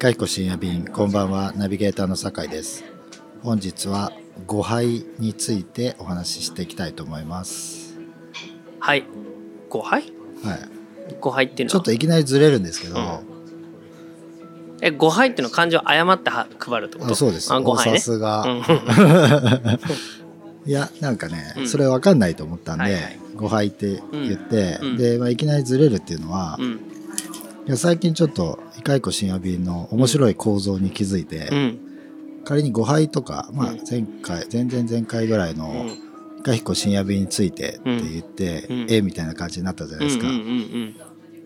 かひこ深夜便こんばんは。ナビゲーターの酒井です。本日は誤配についてお話ししていきたいと思います。はい。誤配はい。誤配っていうのは？ちょっといきなりずれるんですけど、え誤配っていうのは漢字を誤っては配るってこと？あそうです。あ誤配ね。さすが、うん。いやなんかね、うん。それ分かんないと思ったんで、はいはい。誤配って言って、うん。で、まあ、いきなりずれるっていうのは、いうん。や最近ちょっといかいこ深夜便の面白い構造に気づいて、うん。仮に誤配とか、まあうん、前回前々前回ぐらいのいかひこ深夜便についてって言って、うん。えみたいな感じになったじゃないですか、うんうんうん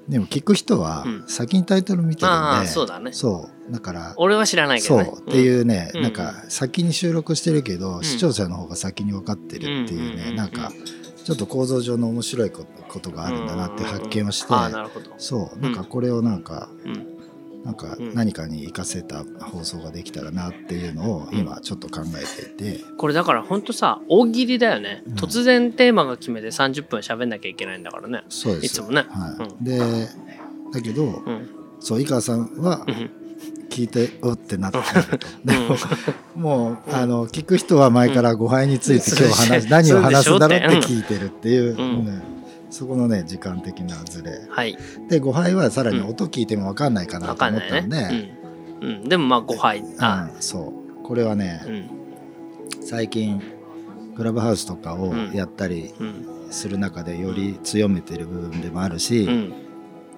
でも聞く人はうん。先にタイトル見てるんで、ああそうだね。そうだから俺は知らないけそどね。うっていうね、うん。なんか先に収録してるけど、ん。視聴者の方が先に分かってるっていうね、うんうんうんうん。なんかちょっと構造上の面白いことことがあるんだなって発見をして、そうなんかこれをなんか、うんなんかうん。何かに活かせた放送ができたらなっていうのを今ちょっと考えていて、これだからほんとさ大喜利だよね、うん。突然テーマが決めて30分喋んなきゃいけないんだからね。そうです。いつもね。はい。でだけど、うん。そう井川さんはうん。聞いておってなってると。でももうあの聞く人は前から誤配について今日話何を話すんだろうって聞いてるっていう、そこのね時間的なズレ。はい。で誤配はさらに音聞いても分かんないかな分と思ったんかんないね。で、うん、うん、でもまあ誤配あうんそう。これはね、うん。最近クラブハウスとかをうん。やったりうん。する中でより強めてる部分でもあるし、うん。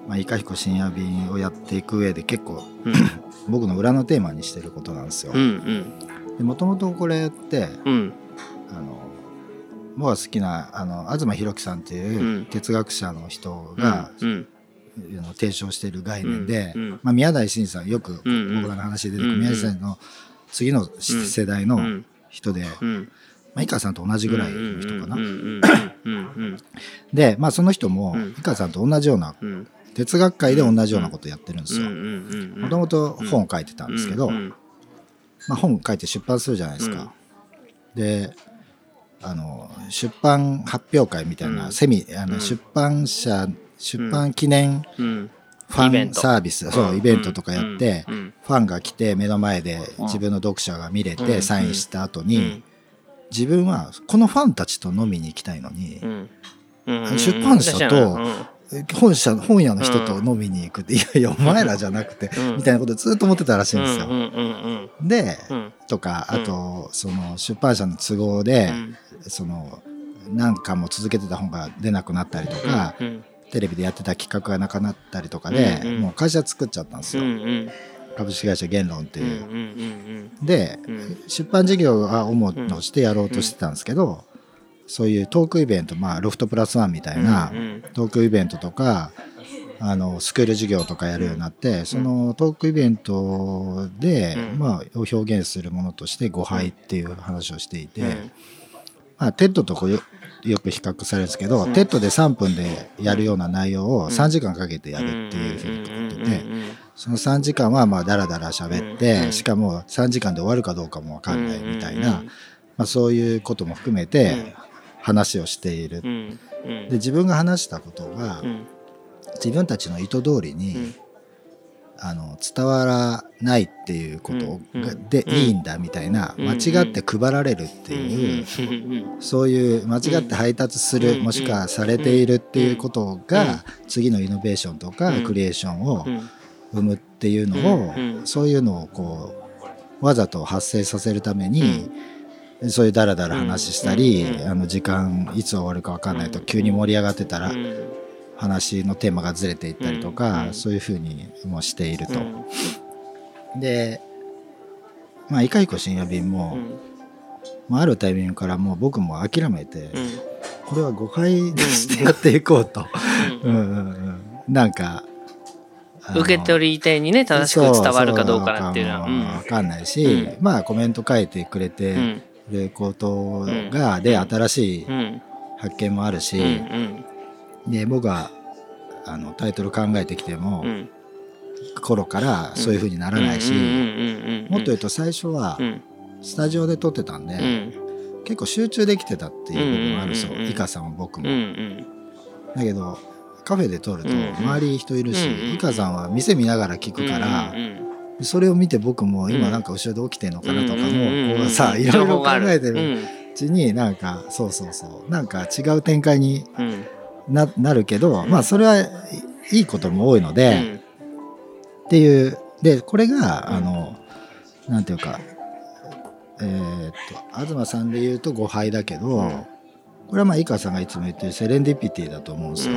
まあ、いかひこ深夜便をやっていく上で結構うん。僕の裏のテーマにしてることなんですよ。う。んでもともとこれってうんうん。あの僕が好きなあの東博樹さんっていううん。哲学者の人が、うん。提唱している概念で、うん。うん。まあ、宮台真司さんよく僕らの話で出てくる宮台真司の次の世代のうん。人で、うん。まあ、井川さんと同じぐらいの人かな。で、まあ、その人もうん。井川さんと同じようなうん。哲学界で同じようなことやってるんですよ。うんもともと本を書いてたんですけど、うんまあ、本書いて出版するじゃないですか。であの出版発表会みたいな、うん。セミあの、うん。出版社出版記念うん。ファンサービス、そうイベントとかやって、ファンが来て目の前でうん。自分の読者が見れうん。てサインした後に、うん。自分はこのファンたちと飲みに行きたいのに、出版社とうん本社本屋の人と飲みに行くって、いやいやお前らじゃなくて、うん。みたいなことずっと思ってたらしいんですよ。で、うんとかうん。あと、その出版社の都合で、うん。その何巻も続けてた本が出なくなったりとか、うんテレビでやってた企画がなくなったりとかで、もう会社作っちゃったんですうよ、株式会社言論ってうんいう。うん。で、うん。出版事業が主としてやろうとしてたんですけど、そういうトークイベント、まあ、ロフトプラスワンみたいなトークイベントとか、あのスクール事業とかやるようになって、そのトークイベントで、うん。まあ、を表現するものとして誤配っていう話をしていて、うん。まあ、テッドとこうよよく比較されるんですけど、うん。 TEDで3分でやるような内容を3時間かけてやるっていうふうに言ってて、その3時間はまあダラダラ喋って、うんしかも3時間で終わるかどうかも分かんないみたいな、うんまあ、そういうことも含めて話をしている。うんうん。で自分が話したことがうん。自分たちの意図通りに、うん。あの伝わらないっていうことでいいんだみたいな、うん間違って配られるっていう、うんそういう間違って配達する、うんもしくはされているっていうことが、うん次のイノベーションとか、うん。クリエーションをうん。生むっていうのを、うんそういうのをこうわざと発生させるために、そういうダラダラ話したり、うん。あの時間いつ終わるか分かんないと急に盛り上がってたら、うん。話のテーマがずれていったりとか、うん。そういうふうにもしていると。うん。でまあいかいこ深夜便も、まあ、あるタイミングからもう僕も諦めて、うん。これは誤解としてやっていこうと。ううん。んうんうん、なんか受け取り手にね正しく伝わるかどうかなっていうのはそうそうわかんないし、うん。まあコメント書いてくれうてんることが、で新しいうん。発見もあるし、うんで僕はあのタイトル考えてきても、うん。頃からそういう風にならないし、もっと言うと最初はうん。スタジオで撮ってたんで、うん。結構集中できてたっていう部分もあるそううんうんうんうん。イカさんも僕も、だけどカフェで撮ると周り人いるし、うんうんイカさんは店見ながら聞くから、それを見て僕も今うん。なんか後ろで起きてんのかなとかも、こうさ いろいろ考えてるうちになんかそうそうそうなんか違う展開にうん。ななるけど、うん。まあそれはいいいことも多いので、うん。っていうでこれがあのなんていうかえーっと東さんで言うと誤配だけど、うん。これはまあ井川さんがいつも言ってるセレンディピティだと思うんですよ。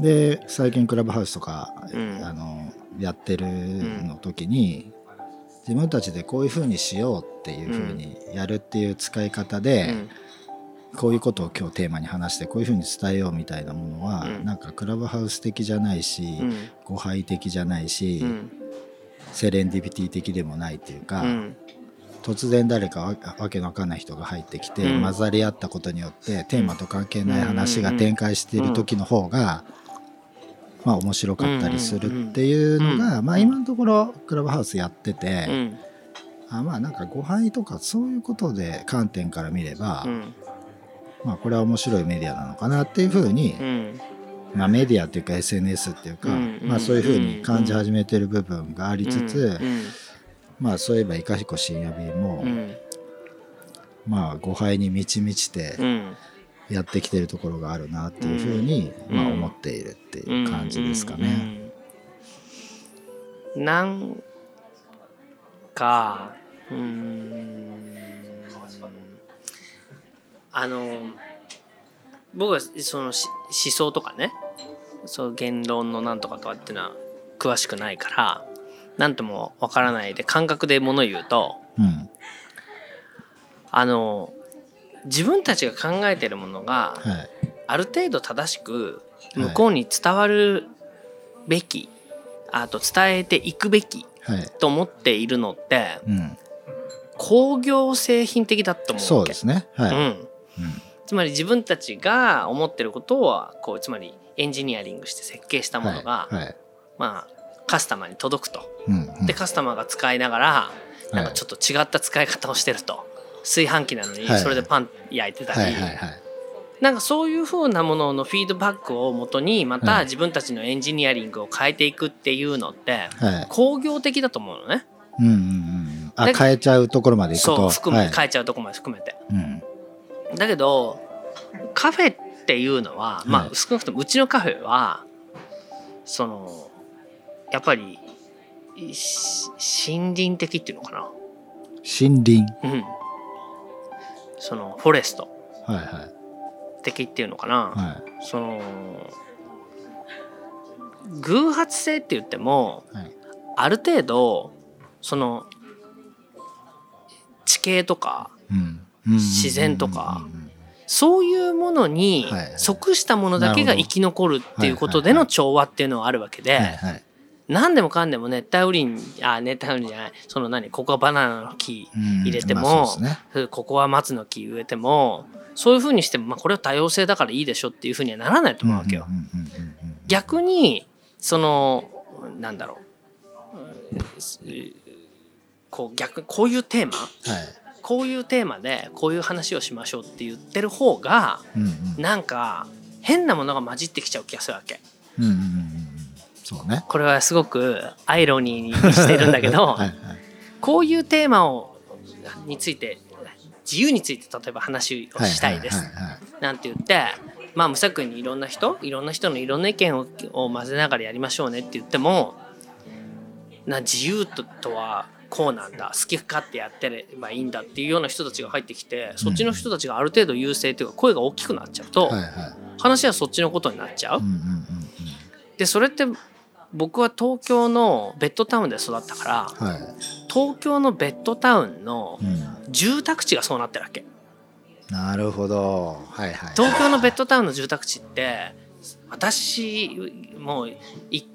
で最近クラブハウスとか、うん。あのやってるの時に、自分たちでこういうふうにしようっていうふうにやるっていう使い方うで、ん。こういうことを今日テーマに話してこういうふうに伝えようみたいなものは、うん。なんかクラブハウス的じゃないし、うん。誤配的じゃないし、うん。セレンディピティ的でもないっていうか、うん。突然誰かわわけのわかんない人が入ってきて、うん。混ざり合ったことによってテーマと関係ない話が展開している時の方が、まあ面白かったりするっていうのが、まあ今のところクラブハウスやってて、うん。あまあなんか誤配とかそういうことで観点から見れば、うん。まあこれは面白いメディアなのかなっていうふうに、うん。まあメディアっていうか SNS っていうか、うんまあそういうふうに感じ始めてる部分がありつつ、うんまあそういえばいかひこ深夜便も、うん。まあ誤配に満ち満ちてうんやってきてるところがあるなっていうふうに、うん。まあ思っているっていう感じですかね。うん。なんかうーん。あの僕はそのし思想とかねそう言論のなんとかとかっていうのは詳しくないから何ともわからないで感覚でもの言うとうん。あの自分たちが考えてるものがはい。ある程度正しく向こうに伝わるべき、あと伝えていくべきはい。と思っているのってうん、工業製品的だと思うそうですね。はい。うん、うん。つまり自分たちが思ってることはこうつまりエンジニアリングして設計したものが、はい。はい。まあカスタマーに届くと。うん。うん。でカスタマーが使いながらなんはい。かちょっと違った使い方をしてると炊飯器なのにはい。それでパン焼いてたり、なんかそういう風なもののフィードバックをもとにまはい。た自分たちのエンジニアリングを変えていくっていうのってはい。工業的だと思うのね。うんうんうん。あで変えちゃうところまでいくと。そう含めはい。変えちゃうとこまで含めて。うん。だけどカフェっていうのはまはい。あ少なくともうちのカフェはそのやっぱりし森林的っていうのかな。森林。うんそのフォレストはいはい。的っていうのかな、はその偶発性って言ってもいはい。ある程度その地形とか自然とかそういうものにはいはい即したものだけが生き残るっていうことでの調和っていうのはあるわけではいはい何でもかんでも熱帯雨林あ熱帯雨林じゃない。その何ここはバナナの木うん入れてもまあそうですね。ここは松の木植えてもそういうふうにしても、まあ、これは多様性だからいいでしょっていうふうにはならないと思うわけよ。逆にそのなんだろう。うんこう逆こういうテーマ？はい。こういうテーマでこういう話をしましょうって言ってる方がうんうん。なんか変なものが混じってきちゃう気がするわけ。うんうんそうね。これはすごくアイロニーにしてるんだけど、はいはい。こういうテーマをについて自由について例えば話をしたいです。なんて言ってまあ無作為にいろんな人いろんな人のいろんな意見をを混ぜながらやりましょうねって言ってもな自由ととはこうなんだ。好き勝手やってればいいんだっていうような人たちが入ってきてそっちの人たちがある程度優勢というか声が大きくなっちゃうとはいはい。話はそっちのことになっちゃう。うん。うんうん。でそれって僕は東京のベッドタウンで育ったからうんはい。東京のベッドタウンのうん。住宅地がそうなってるわけ。なるほど。はいはい。東京のベッドタウンの住宅地って私もうい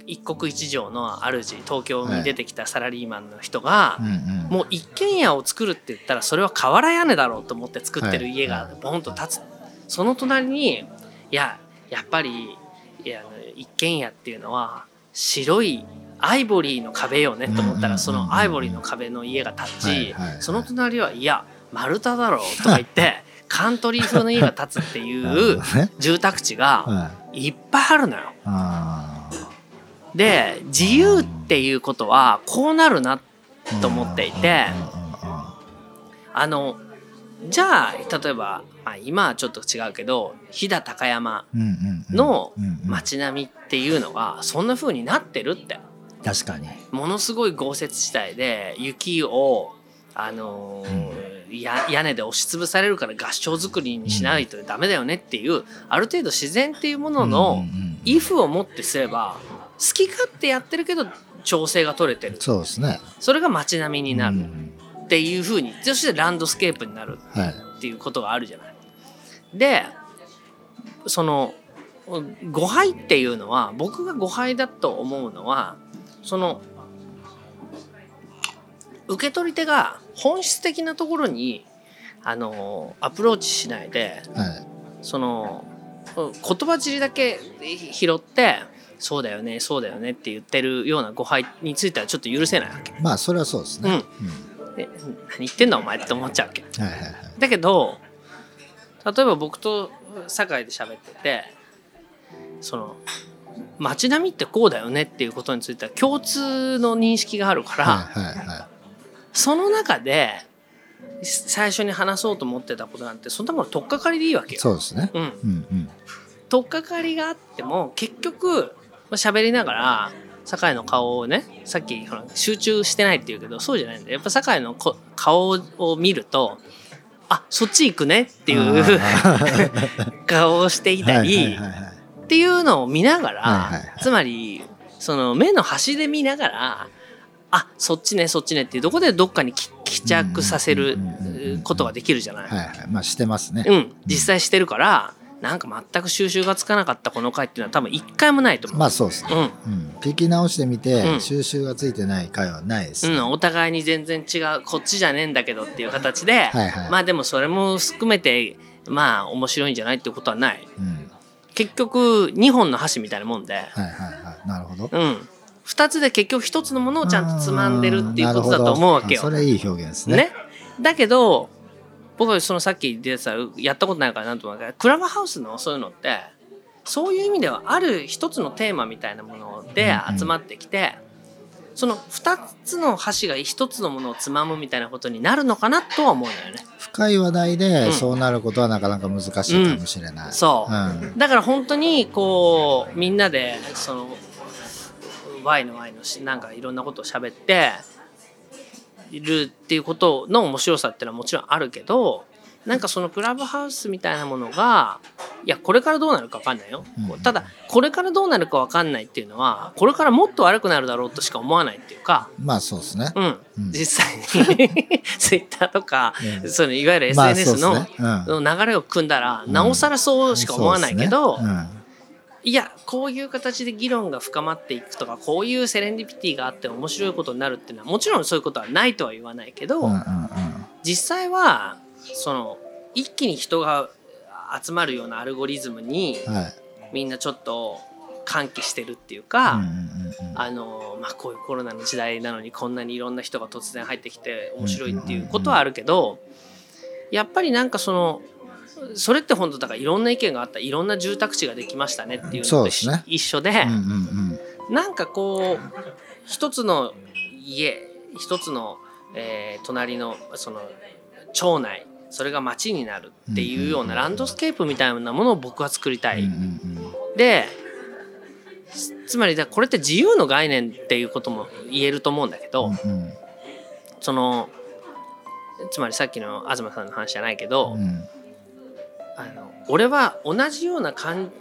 一国一城の主東京に出てきたサラリーマンの人がうんうん。もう一軒家を作るって言ったらそれは瓦屋根だろうと思って作ってる家がはい。ボンと建つ。その隣にいややっぱりいや一軒家っていうのは白いアイボリーの壁よねと思ったらそのアイボリーの壁の家が建ちその隣はいや丸太だろ」とか言ってカントリー風の家が建つっていう住宅地がはい。いっぱいあるのよ。あで自由っていうことはこうなるなーと思っていてあのじゃあ例えば、まあ、今はちょっと違うけど飛騨高山うんうんうん。のうんうん。街並みっていうのがそんな風になってるって。確かに。ものすごい豪雪地帯で雪をあのーや屋根で押しつぶされるから合掌造りにしないとダメだよねっていうある程度自然っていうものうんのうんうん。イフをもってすれば好き勝手やってるけど調整が取れてる。そうですね。それが街並みになる。うんっていう風にそしてランドスケープになるはいっていうことがあるじゃない。でその誤配っていうのは僕が誤配だと思うのはその受け取り手が本質的なところにあのアプローチしないではいそのうん言葉尻だけ拾ってそうだよねそうだよねって言ってるような誤配についてはちょっと許せないわけ。まあそれはそうですねうんで何言ってんだお前って思っちゃうわけ。はいはいはい。だけど例えば僕と酒井で喋っててその街並みってこうだよねっていうことについては共通の認識があるから、はいはいはその中で最初に話そうと思ってたことなんてそんなもの取っかかりでいいわけいよ。そうですね。うん、うんうん。取っかかりがあっても結局まあ喋りながら酒井の顔をねさっきほら集中してないって言うけどそうじゃないんだよ。やっぱ酒井のこ顔を見るとあそっち行くねっていう 顔をしていたはいりっていうのを見ながら、つまりその目の端で見ながらあそっちねそっちねっていうところでどっかにき帰着させることができるじゃない。まあしてますね。うん、実際してるからなんか全く収集がつかなかったこの回っていうのは多分一回もないと思う。まあそうですね。うん。うん。聞き直してみうてん。収集がついてない回はないですね。うん、お互いに全然違うこっちじゃねえんだけどっていう形で、はいはい。まあでもそれも含めてまあ面白いんじゃないってことはない。うん。結局2本の箸みたいなもんで、はいはいはい。なるほど。うん、2つで結局1つのものをちゃんとつまんでるっていうことだと思うわけよ。そ。れいい表現ですね。ね、だけど僕はそのさっき出てたやったことないからなんともない。けどクラブハウスのそういうのってそういう意味ではある一つのテーマみたいなもので集まってきて、その2つの箸が1つのものをつまむみたいなことになるのかなとは思うのよね。深い話題うん。でそうなることはなかなか難しいかもしれない。そう、うん。だから本当にこうみんなでその Y の Y のしなんかいろんなことを喋っているっていうことの面白さっていうのはもちろんあるけどなんかそのクラブハウスみたいなものがいやこれからどうなるか分かんないよ、うんただこれからどうなるか分かんないっていうのはこれからもっと悪くなるだろうとしか思わないっていうか、まあそうですね。うん。うん。実際に ツイッターとか、うん。そのいわゆるまあ SNS の、そうですね。の流れを組んだら、なおさらそうしか思わないけど、いやこういう形で議論が深まっていくとかこういうセレンディピティがあって面白いことになるっていうのはもちろんそういうことはないとは言わないけど、うんうんうん実際はその一気に人が集まるようなアルゴリズムにうんはい。みんなちょっと喚起してるっていううんか、うんうんうん。あのまあ、こういうコロナの時代なのにこんなにいろんな人が突然入ってきて面白いっていうことはあるけどやっぱりなんかそのそれって本当だからいろんな意見があったいろんな住宅地ができましたねっていうのとね。一緒で、うんうんなんかこう一つの家一つの、えー隣のその町内それが町になるっていうようなランドスケープみたいなものを僕は作りたい。うんうんうん。でつまりだこれって自由の概念っていうことも言えると思うんだけど、うんうん。そのつまりさっきの東さんの話じゃないけど、うんあの俺は同じような感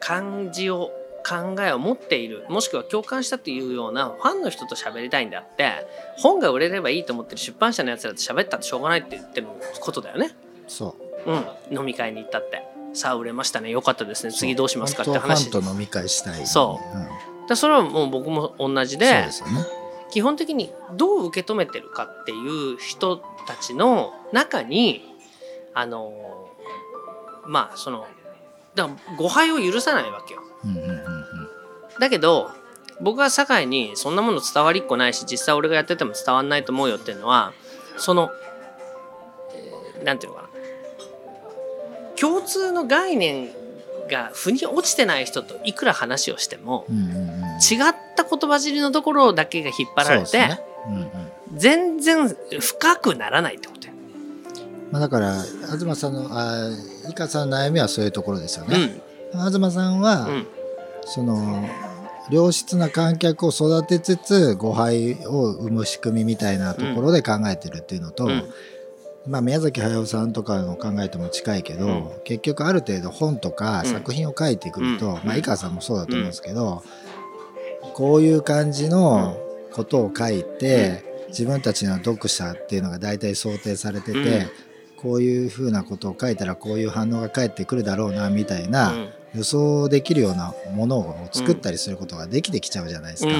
感じを考えを持っているもしくは共感したというようなファンの人と喋りたいんであって本が売れればいいと思ってる出版社のやつらと喋ったってしょうがないって言ってることだよね。そう。うん、飲み会に行ったって。さあ売れましたね。よかったですね。次どうしますかって本当は話ファンと飲み会したい。そう。うん。だそれはもう僕も同じそうでですよね。基本的にどう受け止めてるかっていう人たちの中にあのまあそのだから誤解を許さないわけよ。だけど僕は酒井にそんなもの伝わりっこないし実際俺がやってても伝わんないと思うよっていうのはその、えーなんていうのかな。共通の概念が腑に落ちてない人といくら話をしても、違った言葉尻のところだけが引っ張られて、ね。うんうん。全然深くならないってことよ。まあ、だから東さんのあ井川さんの悩みはそういうところですよね。うん。東さんは、うん。その良質な観客を育てつつ誤配を生む仕組みみたいなところで考えてるっていうのと、うん。まあ、宮崎駿さんとかの考えとも近いけど、うん。結局ある程度本とかうん。作品を書いてくると、うん。まあ、井川さんもそうだと思うんですけど、こういう感じのことを書いて、自分たちの読者っていうのが大体想定されてて、うんこういうふうなことを書いたらこういう反応が返ってくるだろうなみたいな、うん。予想できるようなものを作ったりすることができてきちゃうじゃないですか。そ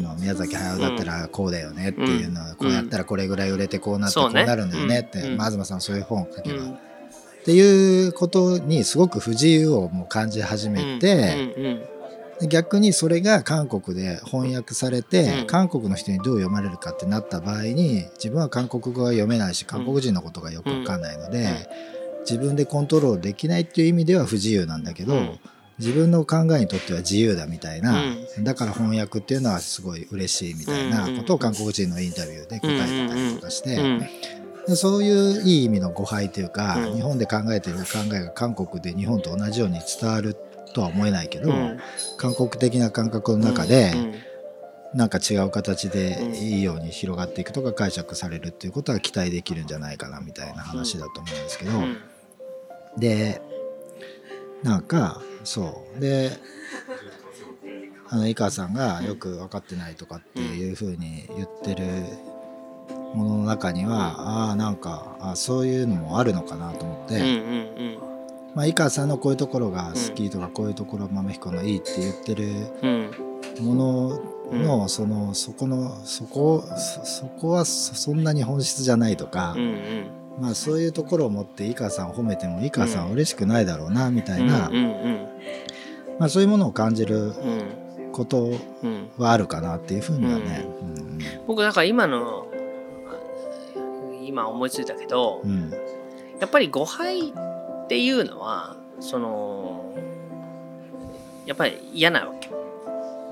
の宮崎駿だったらこうだよねっていうのはこうやったらこれぐらい売れてこうなってこうなるんだよねって、東さんそういう本を書けば、っうん。ていうことにすごく不自由をもう感じ始めて、逆にそれが韓国で翻訳されて、うん。韓国の人にどう読まれるかってなった場合に自分は韓国語が読めないし韓国人のことがよくわかんないので、うん。自分でコントロールできないっていう意味では不自由なんだけど、うん。自分の考えにとっては自由だみたいな、だから翻訳っていうのはすごい嬉しいみたいなことを韓国人のインタビューで答えてたりとかして、そういういい意味の誤解というか、うん。日本で考えてる考えが韓国で日本と同じように伝わるとは思えないけど、うん。韓国的な感覚の中で、うんなんか違う形でいいように広がっていくとか解釈されるっていうことは期待できるんじゃないかなみたいな話だと思うんですけど、うん。でなんかそう。であの井川さんがよく分かってないとかっていうふうに言ってるものの中にはああなんかあそういうのもあるのかなと思って、まあ、井川さんのこういうところが好きとか、こういうところ豆彦のいいって言ってるうん。ものの、そのそこのそこそそこはそそんなに本質じゃないとか、まあそういうところを持って井川さんを褒めても井川さんは嬉しくないだろうなみたいな、うんうんまあ、そういうものを感じるうん。ことうんはあるかなっていうふうにはね。うん。僕だから今の今思いついたけどうん。やっぱり誤配っていうのはそのやっぱり嫌なわけ。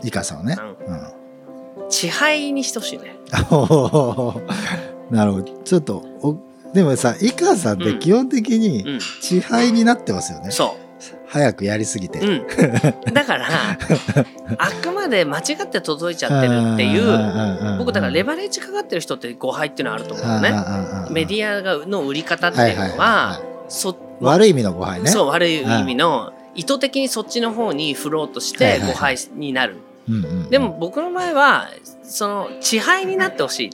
井川さんはね。ううん。支配にしてほしいね。なるほど。ちょっとおでもさ井川さんって基本的うにん。支配になってますよね、そ早くやりすぎて。ううん。だから あくまで間違って届いちゃってるっていう僕だからレバレッジかかってる人って誤配っていうのはあると思うのね。メディィアがの売り方っていうのはそ悪い意味の誤配ね。そう悪い意味の意図的にそっちの方に振ろうとして誤配になる。うんうんうん。でも僕の場合はその支配になってほしい。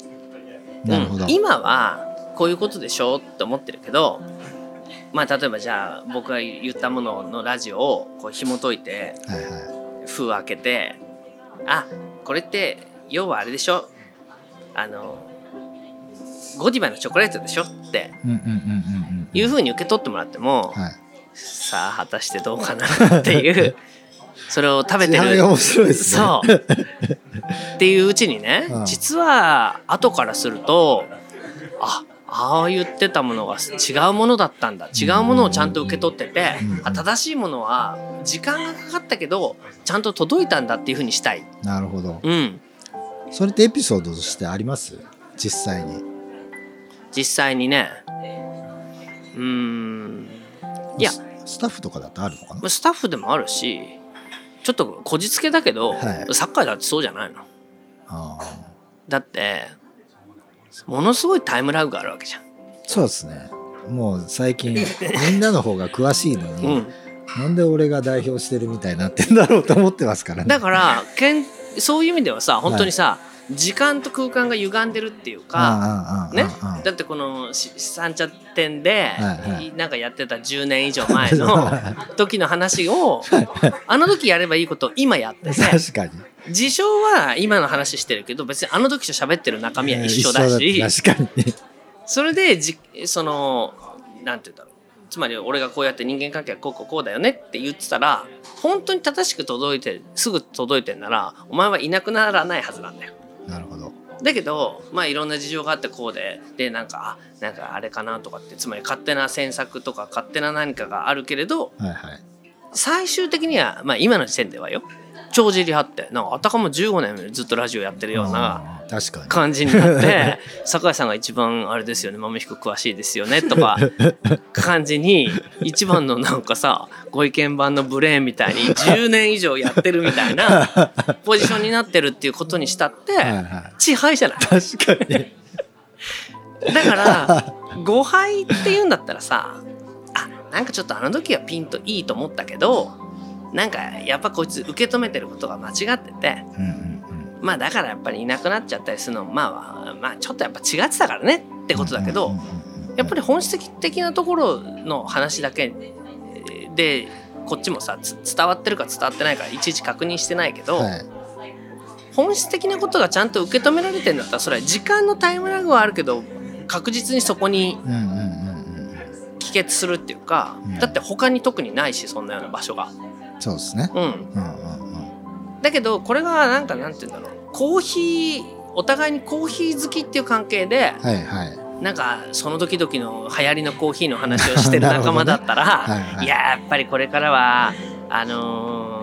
うん。今はこういうことでしょって思ってるけどまあ例えばじゃあ僕が言ったもののラジオをこう紐解いてはいはい。封開けてあこれって要はあれでしょ？あのゴディバのチョコレートでしょ？っていうふうに受け取ってもらっても、はい。さあ果たしてどうかなっていう それを食べてる支配面白いですね。そう っていううちにね、うん実は後からするとあああ言ってたものが違うものだったんだ違うものをちゃんと受け取ってて、うんあ正しいものは時間がかかったけどちゃんと届いたんだっていうふうにしたい。なるほど。うん、それってエピソードとしてあります？実際に。実際にねうーん。いや。ススタッフとかだとあるのかな？スタッフでもあるしちょっとこじつけだけど、はい。サッカーだってそうじゃないの。だってものすごいタイムラグがあるわけじゃん。そうですね。もう最近みんなの方が詳しいのに、うん、なんで俺が代表してるみたいになってんだろうと思ってますからね。だからけんそういう意味ではさ本当にさ、時間と空間が歪んでるっていうか、ね。だってこのし三茶店で、なんかやってた10年以上前の 時の話をあの時やればいいことを今やってて。確かに。事象は今の話してるけど別にあの時と喋ってる中身は一緒だし。それでじそのなんて言うんだろう。つまり俺がこうやって人間関係はこうこうこうだよねって言ってたら本当に正しく届いてすぐ届いてんならお前はいなくならないはずなんだよ。だけどまあいろんな事情があってこうででなんかあなんかあれかなとかってつまり勝手な詮索とか勝手な何かがあるけれどはいはい。最終的にはまあ今の時点ではよ帳尻張ってなんかあたかも15年ずっとラジオやってるような感じになって 酒井さんが一番あれですよね豆彦詳しいですよねとか感じに一番のなんかさご意見番のブレーンみたいに10年以上やってるみたいなポジションになってるっていうことにしたってはいはい。支配じゃない？確かに。だから誤配っていうんだったらさあなんかちょっとあの時はピンといいと思ったけどなんかやっぱこいつ受け止めてることが間違ってて。うんうんまあだからやっぱりいなくなっちゃったりするのもまあまあちょっとやっぱ違ってたからねってことだけど、やっぱり本質的なところの話だけでこっちもさつ伝わってるか伝わってないかいちいち確認してないけど、はい。本質的なことがちゃんと受け止められてるんだったらそれは時間のタイムラグはあるけど確実にそこに帰結するっていうか、うん。だって他に特にないしそんなような場所が。そうですね。うん、うんうんうん。だけどこれがなんかなんて言うんだろう。コーヒーお互いにコーヒー好きっていう関係ではいはい。なんかその時々の流行りのコーヒーの話をしてる 仲間だったら、はいはい。いややっぱりこれからはあの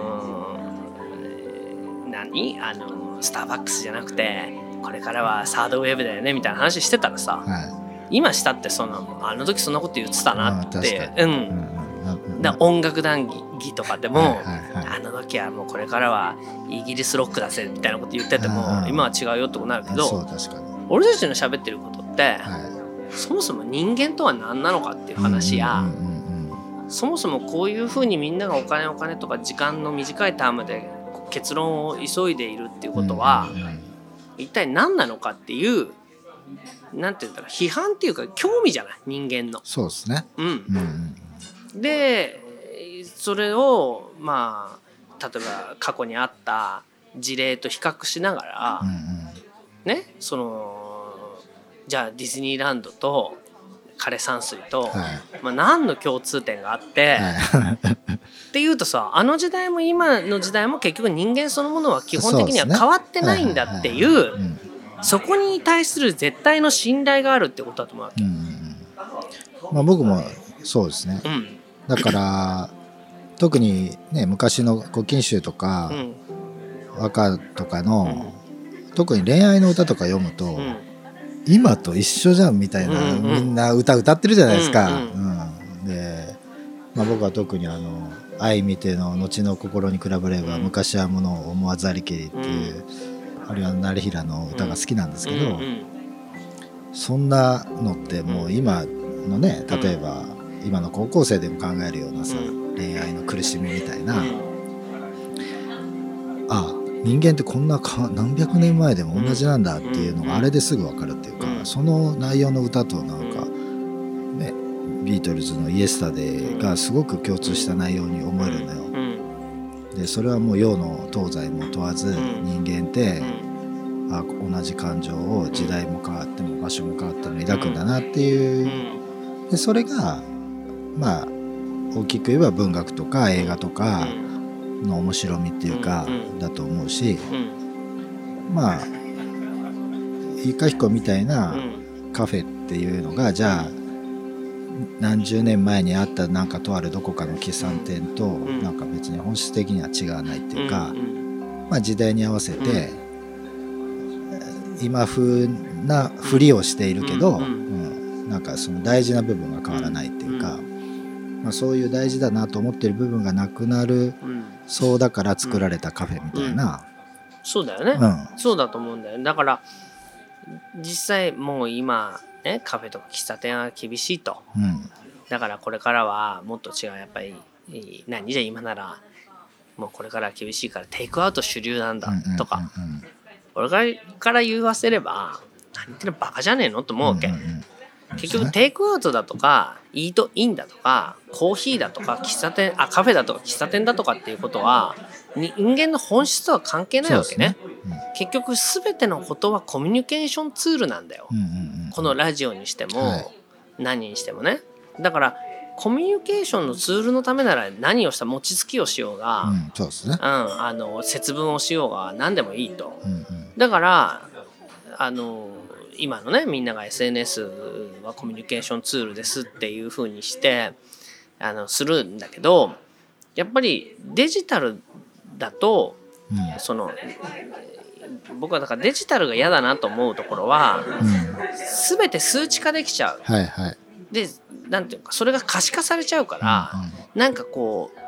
ー何？あのスターバックスじゃなくてこれからはサードウェーブだよねみたいな話してたらさは今したってそのあの時そんなこと言ってたなってうんうんだ音楽談義とかでも、はいはいはい。あの時はもうこれからはイギリスロックだぜみたいなこと言ってても、うん。今は違うよってことになるけそど俺たちの喋ってることって、はそもそも人間とは何なのかっていう話や、うんうんうんうん。そもそもこういうふうにみんながお金お金とか時間の短いタームで結論を急いでいるっていうことはうんうんうん。一体何なのかっていうなんて言うんだろう批判っていうか興味じゃない？人間の。そうですね。うん、うんうんでそれをまあ例えば過去にあった事例と比較しながら、ねそのじゃあディズニーランドと枯山水と、はい。まあ、何の共通点があって、はい。っていうとさあの時代も今の時代も結局人間そのものは基本的には変わってないんだっていうそこに対する絶対の信頼があるってことだと思うわけ。まあ僕もそうですね。うんだから特にね昔の古今集とかうん。和歌とかの特に恋愛の歌とか読むとうん。今と一緒じゃんみたいなうんうん。みんな歌歌ってるじゃないですか。うんうん。で、まあ、僕は特にあの「愛見ての後の心に比べればうん。昔はものを思わずありきり」っていう、あるいは成平の歌が好きなんですけど、うんうん。そんなのってもう今のね例えば今の高校生でも考えるようなさ、うん。恋愛の苦しみみたいな、あ人間ってこんなか何百年前でも同じなんだっていうのうん。があれですぐ分かるっていうか、うん。その内容の歌となんか、ねビートルズの「イエスタデー」がすごく共通した内容に思えるんだよ。うん。でそれはもう洋の東西も問わずん。人間ってう、んあ同じ感情を時代も変わっても場所も変わっても抱くんだなっていう。う、ん。でそれがまあ大きく言えば文学とか映画とかの面白みっていうか、うんだと思うしうん。まあ飯川彦みたいなうん。カフェっていうのがじゃあ何十年前にあったなんかとあるどこかの喫茶店とん。なんか別に本質的には違わないっていうか、んまあ、時代に合わせて、今風なふりをしているけど、うんなんかその大事な部分が変わらないっていうか、まあ、そういう大事だなと思ってる部分がなくなるうん。そうだから作られたカフェみたいな、そうだよね、うん。そうだと思うんだよだから実際もう今ねカフェとか喫茶店は厳しいと。うん。だからこれからはもっと違うやっぱり何じゃあ今ならもうこれからは厳しいからテイクアウト主流なんだうんうんとか、うんうん。俺から言わせれば何言ってんのバカじゃねえのと思うわけ、うんうんうん結局テイクアウトだとかイートインだとかコーヒーだとか喫茶店あカフェだとか喫茶店だとかっていうことは人間の本質とは関係ないわけね。そうですね。結局全てのことはコミュニケーションツールなんだよ、うんうんうんこのラジオにしても、はい。何にしてもね。だからコミュニケーションのツールのためなら何をした餅つきをしようが、うんうんそうですね。あの節分をしようが何でもいいと。うんうん。だからあの今のねみんなが SNS はコミュニケーションツールですっていう風にしてあのするんだけどやっぱりデジタルだとうん。その僕はだからデジタルが嫌だなと思うところはうん全て数値化できちゃう。はいはい。でなんていうかそれが可視化されちゃうから、うん。なんかこう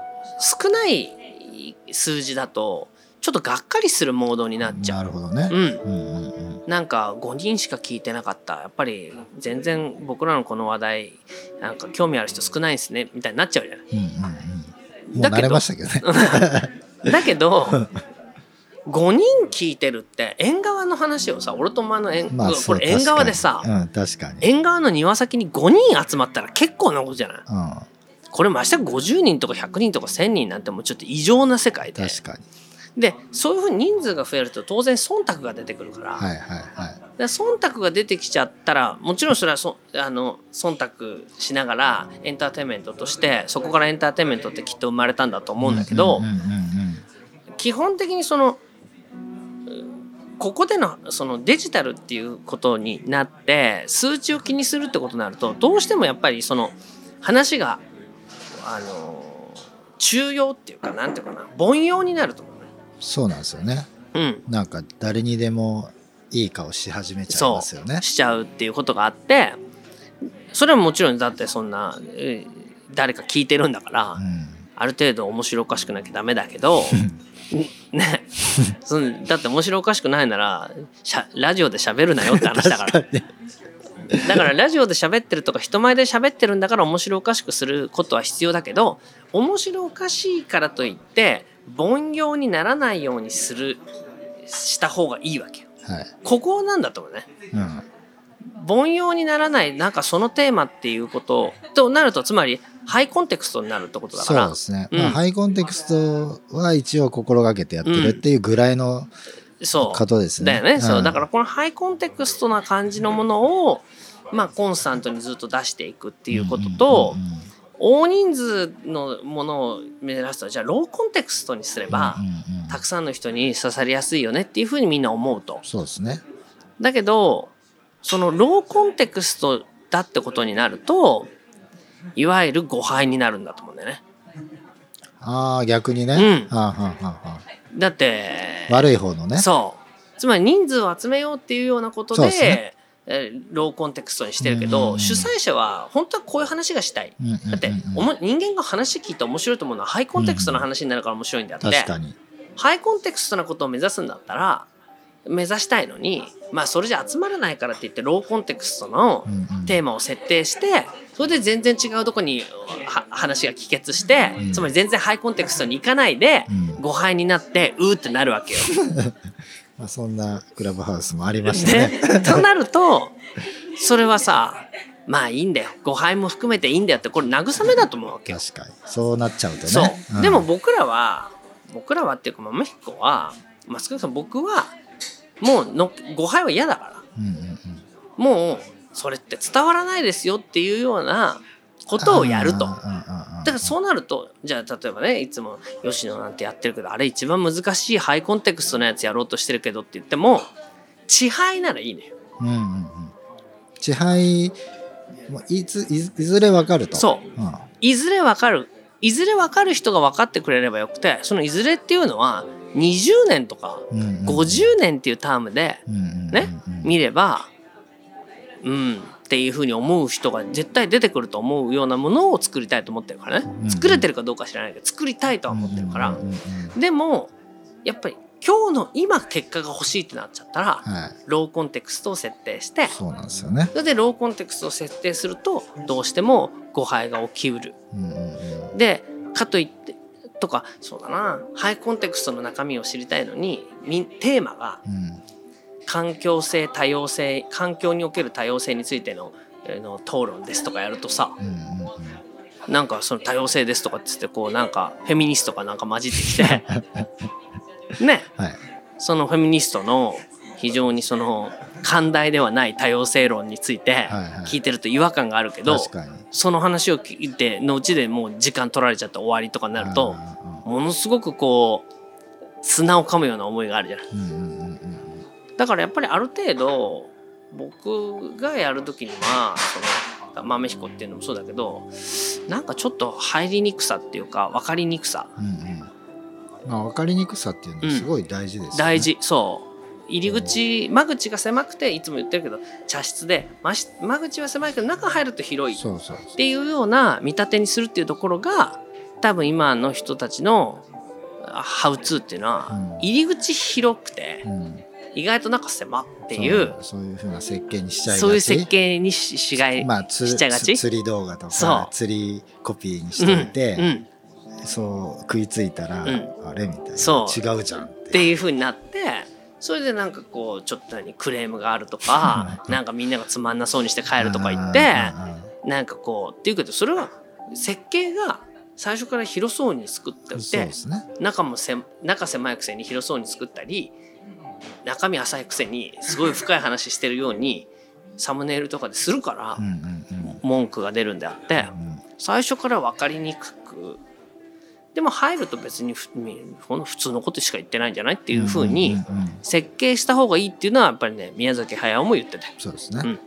少ない数字だとちょっとがっかりするモードになっちゃう。なるほどね。うん、うんうんうん。なんか5人しか聞いてなかった。やっぱり全然僕らのこの話題なんか興味ある人少ないですね。みたいになっちゃうじゃない。うんうんうん。もうだけど慣れましたけどね。だけど5人聞いてるって縁側の話をさ俺とお前の縁、まあこれ縁側でさ、確かに。うん確かに。縁側の庭先に5人集まったら結構なことじゃない？うん。これまして50人とか100人とか1000人なんてもうちょっと異常な世界で。確かにでそういうふうに人数が増えると当然忖度が出てくるから,、はいはいはいで忖度が出てきちゃったらもちろんそれはそあの忖度しながらエンターテインメントとしてそこからエンターテインメントってきっと生まれたんだと思うんだけど、基本的にそのここでのそのデジタルっていうことになって数値を気にするってことになるとどうしてもやっぱりその話があの中庸っていうかなんていうかな凡庸になると思うね。そうなんですよね。うん、なんか誰にでもいい顔し始めちゃいますよね。しちゃうっていうことがあってそれはもちろんだってそんなえー誰か聞いてるんだから、うん。ある程度面白おかしくなきゃダメだけどね。そのだって面白おかしくないならラジオで喋るなよって話だからだからラジオで喋ってるとか人前で喋ってるんだから面白おかしくすることは必要だけど面白おかしいからといって凡庸にならないようにするした方がいいわけよ。はい。ここなんだと思うね。うん。凡庸にならないなんかそのテーマっていうこととなるとつまりハイコンテクストになるってことだから。そうですね、うん。まあ、ハイコンテクストは一応心がけてやってるっていうぐらいのそうことですね。だよね、そううんだからこのハイコンテクストな感じのものをまあコンスタントにずっと出していくっていうことと、うんうんうん大人数のものを目指すとじゃあローコンテクストにすれば、うんうんうんたくさんの人に刺さりやすいよねっていうふうにみんな思うと。そうですね。だけどそのローコンテクストだってことになるといわゆる誤配になるんだと思うんだよね。ああ逆にね。うんはあはあはあはあだって悪い方のね。そうつまり人数を集めようっていうようなことでねえーローコンテクストにしてるけうんうんうんど主催者は本当はこういう話がしたい。うんうんうんうんだっておも人間が話聞いて面白いと思うのはハイコンテクストの話になるから面白いんであって、確かに。ハイコンテクストなことを目指すんだったら目指したいのにまあそれじゃ集まらないからって言ってローコンテクストのテーマを設定してそれで全然違うとこには話が帰結して、うんつまり全然ハイコンテクストに行かないで、うん誤配になってうーってなるわけよ。まあ、そんなクラブハウスもありましたね。ね、となるとそれはさまあいいんだよ誤配も含めていいんだよってこれ慰めだと思うわけよ。確かに。そうなっちゃうとね。そう、んでも僕らは僕らはっていうかまあメヒコは、まあ、少なくとも僕はもうの誤配は嫌だから。うんうんうん。もうそれって伝わらないですよっていうようなことをやると。だからそうなるとじゃあ例えばねいつも吉野なんてやってるけどあれ一番難しいハイコンテクストのやつやろうとしてるけどって言っても地配ならいいのよ。うんうんうん。支配いついずいずれわかると。そう。うん。いずれわかる。いずれわかる人が分かってくれればよくてそのいずれっていうのは20年とかうんうん。50年っていうタームでね見ればうんっていうふうに思う人が絶対出てくると思うようなものを作りたいと思ってるからうんね作れてるかどうか知らないけど作りたいとは思ってるから。でもやっぱり今日の今結果が欲しいってなっちゃったらはい。ローコンテクストを設定してそうなんですよね。それでローコンテクストを設定するとどうしても誤配が起きうる。うん。でかといってとかそうだな。ハイコンテクストの中身を知りたいのにみテーマがうん。環境性多様性環境における多様性についてのえーの討論ですとかやるとさうんうんうん。なんかその多様性ですとかっつってこうなんかフェミニストかなんか混じってきて。ね。はい。そのフェミニストの非常にその寛大ではない多様性論について聞いてると違和感があるけど。その話を聞いてのうちでもう時間取られちゃって終わりとかになるとうものすごくこう砂を噛むような思いがあるじゃない？んうんうんうんうん。だからやっぱりある程度僕がやる時にはその豆彦っていうのもそうだけどなんかちょっと入りにくさっていうか分かりにくさ。うんうん。まあ、分かりにくさっていうのはすごい大事ですよね、大事。そう入り口間口が狭くていつも言ってるけど茶室で間し間口は狭いけど中入ると広いっていうような見立てにするっていうところが多分今の人たちのあハウツーっていうのはうん。入り口広くてうん、意外と中狭っていうそういうふうな設計にしちゃいがち。そういう設計にししがい、まあ、つしちゃいがち。つ釣り動画とか釣りコピーにしうんといて、うん。そう食いついたら、うん。あれみたいな。そう。違うじゃんっってていう風になってそれでなんかこうちょっと何クレームがあるとかなんかみんながつまんなそうにして帰るとか言ってなんかこうっていうけどそれは設計が最初から広そうに作っておいてね。中もせ中狭いくせに広そうに作ったり中身浅いくせにすごい深い話してるようにサムネイルとかでするから文句が出るんであってうん最初から分かりにくくでも入ると別にふほんの普通のことしか言ってないんじゃないっていうふうに設計した方がいいっていうのはやっぱりね宮崎駿も言ってて、そうですね、うん